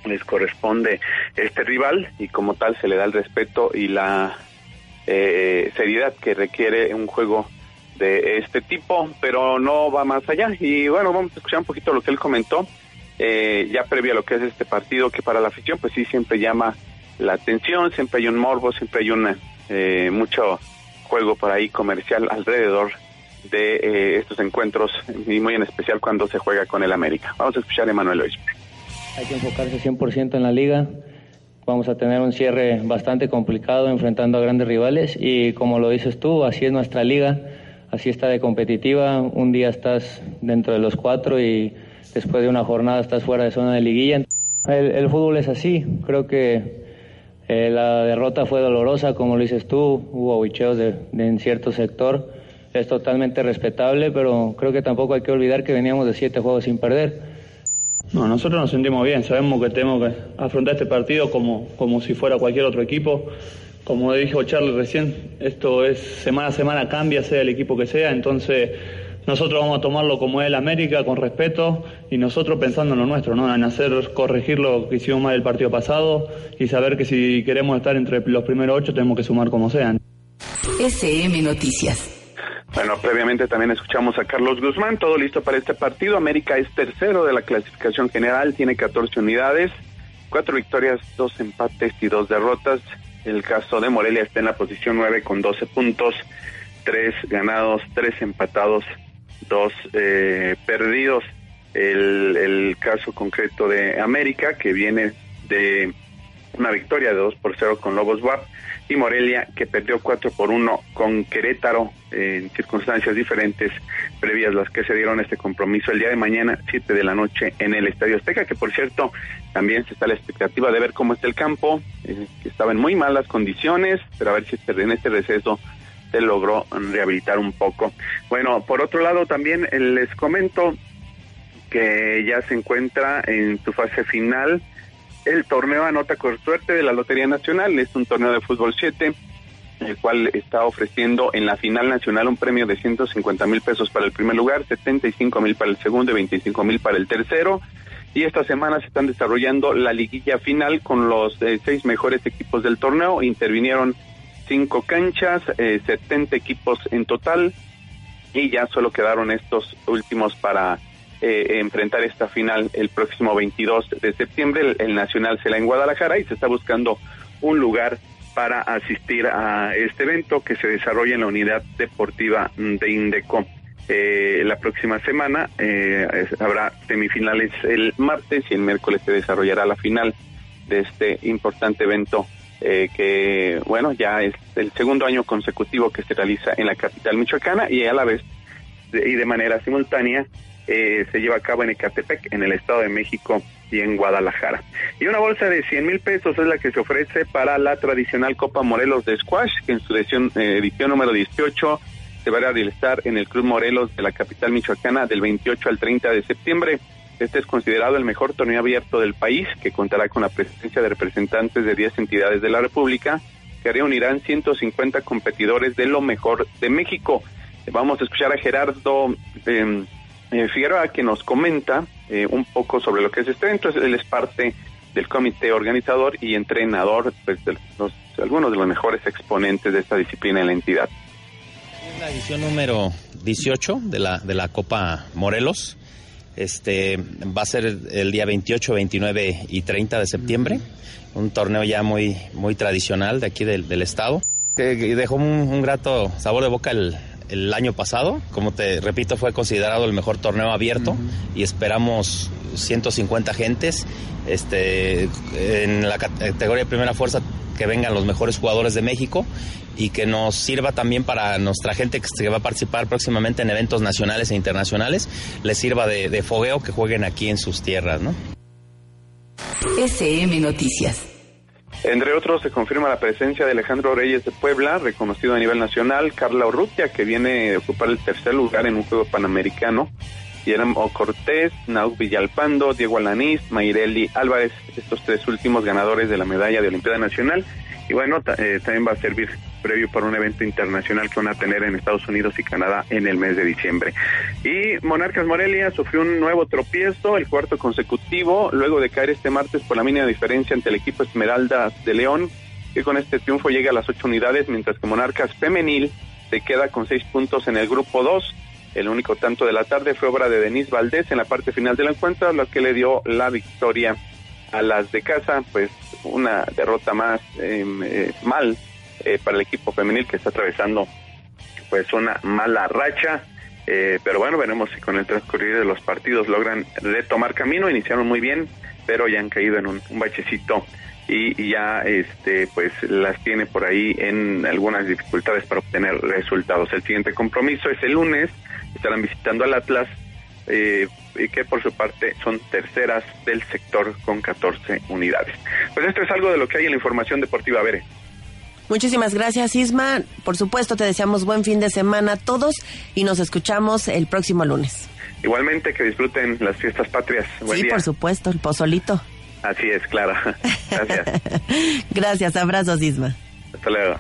les corresponde este rival y como tal se le da el respeto y la eh, seriedad que requiere un juego de este tipo, pero no va más allá. Y bueno, vamos a escuchar un poquito lo que él comentó, eh, ya previo a lo que es este partido, que para la afición pues sí siempre llama la atención, siempre hay un morbo, siempre hay un eh, mucho juego por ahí comercial alrededor de eh, estos encuentros y muy en especial cuando se juega con el América. Vamos a escuchar a Emanuel Luis. Hay que enfocarse 100% en la liga. Vamos a tener un cierre bastante complicado enfrentando a grandes rivales y como lo dices tú, así es nuestra liga así está de competitiva. Un día estás dentro de los cuatro y después de una jornada estás fuera de zona de liguilla. El, fútbol es así. Creo que eh, la derrota fue dolorosa, como lo dices tú. Hubo bicheos de, en cierto sector. Es totalmente respetable, pero creo que tampoco hay que olvidar que veníamos de siete juegos sin perder. No, nosotros nos sentimos bien, sabemos que tenemos que afrontar este partido como, como si fuera cualquier otro equipo. Como dijo Charles recién, esto es semana a semana cambia, sea el equipo que sea, entonces nosotros vamos a tomarlo como es el América, con respeto, y nosotros pensando en lo nuestro, ¿no? en hacer corregir lo que hicimos mal el partido pasado y saber que si queremos estar entre los primeros ocho tenemos que sumar como sean. SM Noticias. Bueno, previamente también escuchamos a Carlos Guzmán, todo listo para este partido. América es tercero de la clasificación general, tiene 14 unidades, cuatro victorias, dos empates y dos derrotas. El caso de Morelia está en la posición 9 con 12 puntos, 3 ganados, 3 empatados, 2 eh, perdidos. El, el caso concreto de América, que viene de una victoria de 2 por 0 con Lobos WAP, y Morelia, que perdió 4 por 1 con Querétaro en circunstancias diferentes previas las que se dieron este compromiso el día de mañana, 7 de la noche, en el Estadio Azteca, que por cierto también se está la expectativa de ver cómo está el campo, eh, que estaba en muy malas condiciones, pero a ver si este, en este receso se logró rehabilitar un poco. Bueno, por otro lado también eh, les comento que ya se encuentra en su fase final el torneo Anota con Suerte de la Lotería Nacional. Es un torneo de fútbol 7 el cual está ofreciendo en la final nacional un premio de 150 mil pesos para el primer lugar, 75 mil para el segundo y 25 mil para el tercero. Y esta semana se están desarrollando la liguilla final con los eh, seis mejores equipos del torneo. Intervinieron cinco canchas, eh, 70 equipos en total y ya solo quedaron estos últimos para eh, enfrentar esta final el próximo 22 de septiembre. El, Nacional será en Guadalajara y se está buscando un lugar para asistir a este evento que se desarrolla en la unidad deportiva de Indeco. Eh, la próxima semana eh, habrá semifinales el martes y el miércoles se desarrollará la final de este importante evento eh, que, bueno, ya es el segundo año consecutivo que se realiza en la capital michoacana y a la vez y de manera simultánea eh, se lleva a cabo en Ecatepec, en el Estado de México y en Guadalajara. Y una bolsa de 100 mil pesos es la que se ofrece para la tradicional Copa Morelos de Squash, que en su edición, eh, edición número 18 se va a realizar en el Club Morelos de la capital michoacana del 28 al 30 de septiembre. Este es considerado el mejor torneo abierto del país, que contará con la presencia de representantes de 10 entidades de la República, que reunirán 150 competidores de lo mejor de México. Vamos a escuchar a Gerardo eh, Figueroa, que nos comenta eh, un poco sobre lo que es este evento. Él es parte del comité organizador y entrenador pues, de los, algunos de los mejores exponentes de esta disciplina en la entidad. Es la edición número 18 de la, de la Copa Morelos. Este va a ser el día 28, 29 y 30 de septiembre. Un torneo ya muy, muy tradicional de aquí del, del estado. Que dejó un, un, grato sabor de boca el, el, año pasado. Como te repito, fue considerado el mejor torneo abierto uh -huh. y esperamos 150 gentes. Este, en la categoría de primera fuerza que vengan los mejores jugadores de México y que nos sirva también para nuestra gente que va a participar próximamente en eventos nacionales e internacionales, les sirva de, de fogueo que jueguen aquí en sus tierras, ¿no? SM Noticias. Entre otros, se confirma la presencia de Alejandro Reyes de Puebla, reconocido a nivel nacional, Carla Urrutia, que viene a ocupar el tercer lugar en un juego panamericano, Guillermo Cortés, Nauk Villalpando, Diego Alanís, Mayreli Álvarez, estos tres últimos ganadores de la medalla de Olimpiada Nacional. Y bueno, eh, también va a servir previo para un evento internacional que van a tener en Estados Unidos y Canadá en el mes de diciembre. Y Monarcas Morelia sufrió un nuevo tropiezo, el cuarto consecutivo, luego de caer este martes por la mínima diferencia ante el equipo Esmeraldas de León, que con este triunfo llega a las ocho unidades, mientras que Monarcas Femenil se queda con seis puntos en el grupo 2. El único tanto de la tarde fue obra de Denise Valdés en la parte final del encuentro, lo que le dio la victoria a las de casa, pues una derrota más eh, eh, mal eh, para el equipo femenil que está atravesando pues una mala racha. Eh, pero bueno, veremos si con el transcurrir de los partidos logran retomar camino. Iniciaron muy bien, pero ya han caído en un, un bachecito y, ya este pues las tiene por ahí en algunas dificultades para obtener resultados. El siguiente compromiso es el lunes. Estarán visitando al Atlas. Eh, que por su parte son terceras del sector con 14 unidades. Pues esto es algo de lo que hay en la información deportiva. Bere. Muchísimas gracias, Isma. Por supuesto, te deseamos buen fin de semana a todos y nos escuchamos el próximo lunes. Igualmente, que disfruten las fiestas patrias. Buen sí, día. por supuesto, el pozolito. Así es, claro. Gracias. gracias, abrazos, Isma. Hasta luego.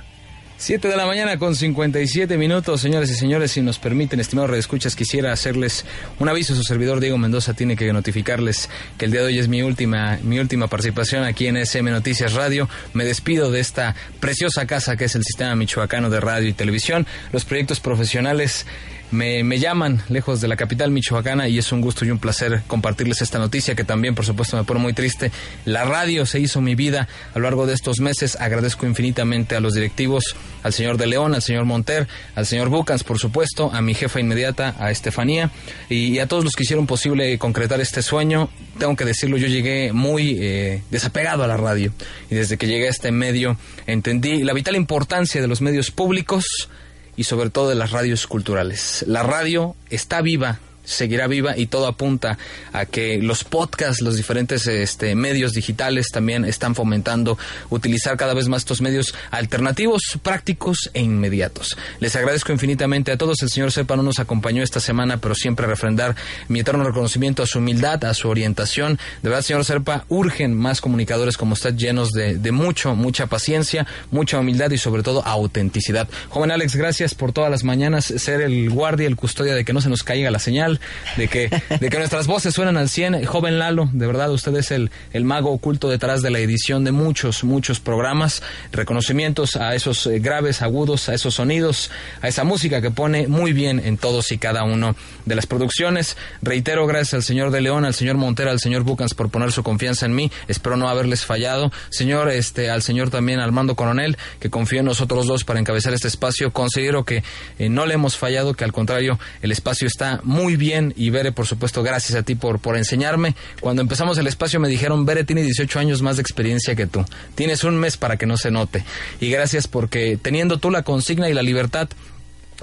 7 de la mañana con 57 minutos, señores y señores, si nos permiten, estimados redescuchas, quisiera hacerles un aviso. Su servidor Diego Mendoza tiene que notificarles que el día de hoy es mi última, mi última participación aquí en SM Noticias Radio. Me despido de esta preciosa casa que es el Sistema Michoacano de Radio y Televisión. Los proyectos profesionales me, me, llaman lejos de la capital michoacana y es un gusto y un placer compartirles esta noticia que también por supuesto me pone muy triste. La radio se hizo mi vida a lo largo de estos meses. Agradezco infinitamente a los directivos, al señor De León, al señor Monter, al señor Bucans por supuesto, a mi jefa inmediata, a Estefanía y, a todos los que hicieron posible concretar este sueño. Tengo que decirlo, yo llegué muy eh, desapegado a la radio y desde que llegué a este medio entendí la vital importancia de los medios públicos y sobre todo de las radios culturales. La radio está viva seguirá viva y todo apunta a que los podcasts, los diferentes este, medios digitales también están fomentando utilizar cada vez más estos medios alternativos, prácticos e inmediatos. Les agradezco infinitamente a todos. El señor Sepa no nos acompañó esta semana, pero siempre refrendar mi eterno reconocimiento a su humildad, a su orientación. De verdad, señor Serpa, urgen más comunicadores como usted llenos de, mucho, mucha paciencia, mucha humildad y sobre todo autenticidad. Joven Alex, gracias por todas las mañanas ser el guardia, el custodia de que no se nos caiga la señal, de que, de que nuestras voces suenan al 100. Joven Lalo, de verdad, usted es el, el mago oculto detrás de la edición de muchos, muchos programas. Reconocimientos a esos eh, graves, agudos, a esos sonidos, a esa música que pone muy bien en todos y cada uno de las producciones. Reitero, gracias al señor De León, al señor Montera, al señor Bucans por poner su confianza en mí. Espero no haberles fallado. Señor, este, al señor también Armando Coronel, que confío en nosotros dos para encabezar este espacio. Considero que eh, no le hemos fallado, que al contrario, el espacio está muy bien y Bere, por supuesto, gracias a ti por, por enseñarme. Cuando empezamos el espacio me dijeron, Bere tiene 18 años más de experiencia que tú. Tienes un mes para que no se note. Y gracias porque teniendo tú la consigna y la libertad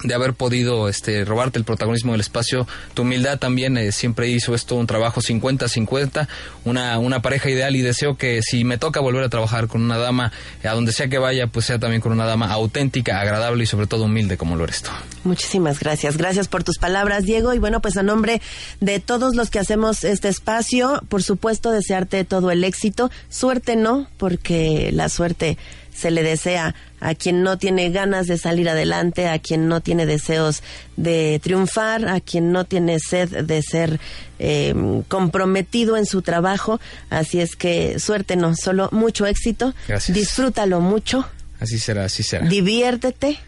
de haber podido este, robarte el protagonismo del espacio. Tu humildad también eh, siempre hizo esto un trabajo 50-50, una, una pareja ideal y deseo que si me toca volver a trabajar con una dama, a donde sea que vaya, pues sea también con una dama auténtica, agradable y sobre todo humilde como lo eres tú. Muchísimas gracias. Gracias por tus palabras, Diego. Y bueno, pues a nombre de todos los que hacemos este espacio, por supuesto, desearte todo el éxito. Suerte no, porque la suerte se le desea a quien no tiene ganas de salir adelante, a quien no tiene deseos de triunfar, a quien no tiene sed de ser eh, comprometido en su trabajo. Así es que suerte no, solo mucho éxito. Gracias. Disfrútalo mucho. Así será, así será. Diviértete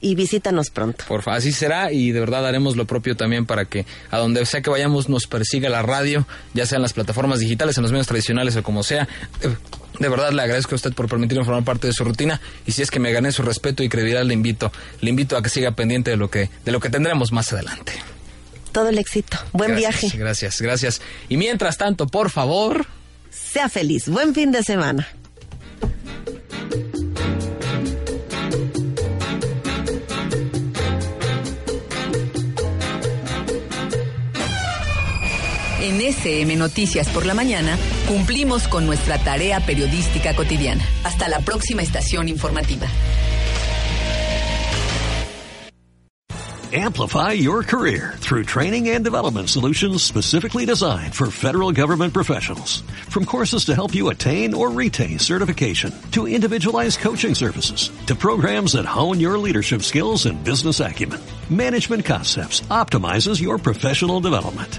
y visítanos pronto. Por favor, así será y de verdad haremos lo propio también para que a donde sea que vayamos nos persiga la radio, ya sea en las plataformas digitales, en los medios tradicionales o como sea. De verdad le agradezco a usted por permitirme formar parte de su rutina y si es que me gané su respeto y credibilidad le invito, le invito a que siga pendiente de lo que de lo que tendremos más adelante. Todo el éxito. Buen Gracias, viaje. Gracias, gracias. Y mientras tanto, por favor, Sea feliz. Buen fin de semana. En SM Noticias por la mañana cumplimos con nuestra tarea periodística cotidiana. Hasta la próxima estación informativa. Amplify your career through training and development solutions specifically designed for federal government professionals. From courses to help you attain or retain certification, to individualized coaching services, to programs that hone your leadership skills and business acumen, Management Concepts optimizes your professional development.